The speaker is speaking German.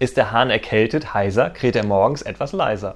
Ist der Hahn erkältet, heiser, kräht er morgens etwas leiser.